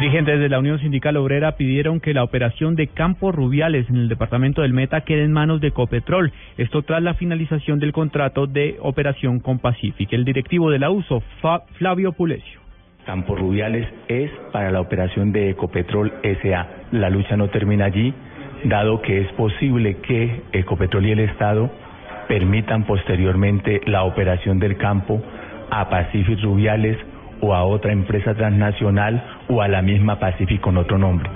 Dirigentes de la Unión Sindical Obrera pidieron que la operación de Campos Rubiales en el departamento del Meta quede en manos de Copetrol. Esto tras la finalización del contrato de operación con Pacific. El directivo de la USO, Flavio Pulesio. Campos Rubiales es para la operación de Ecopetrol SA. La lucha no termina allí, dado que es posible que Ecopetrol y el Estado permitan posteriormente la operación del campo a Pacific Rubiales o a otra empresa transnacional o a la misma Pacific con otro nombre.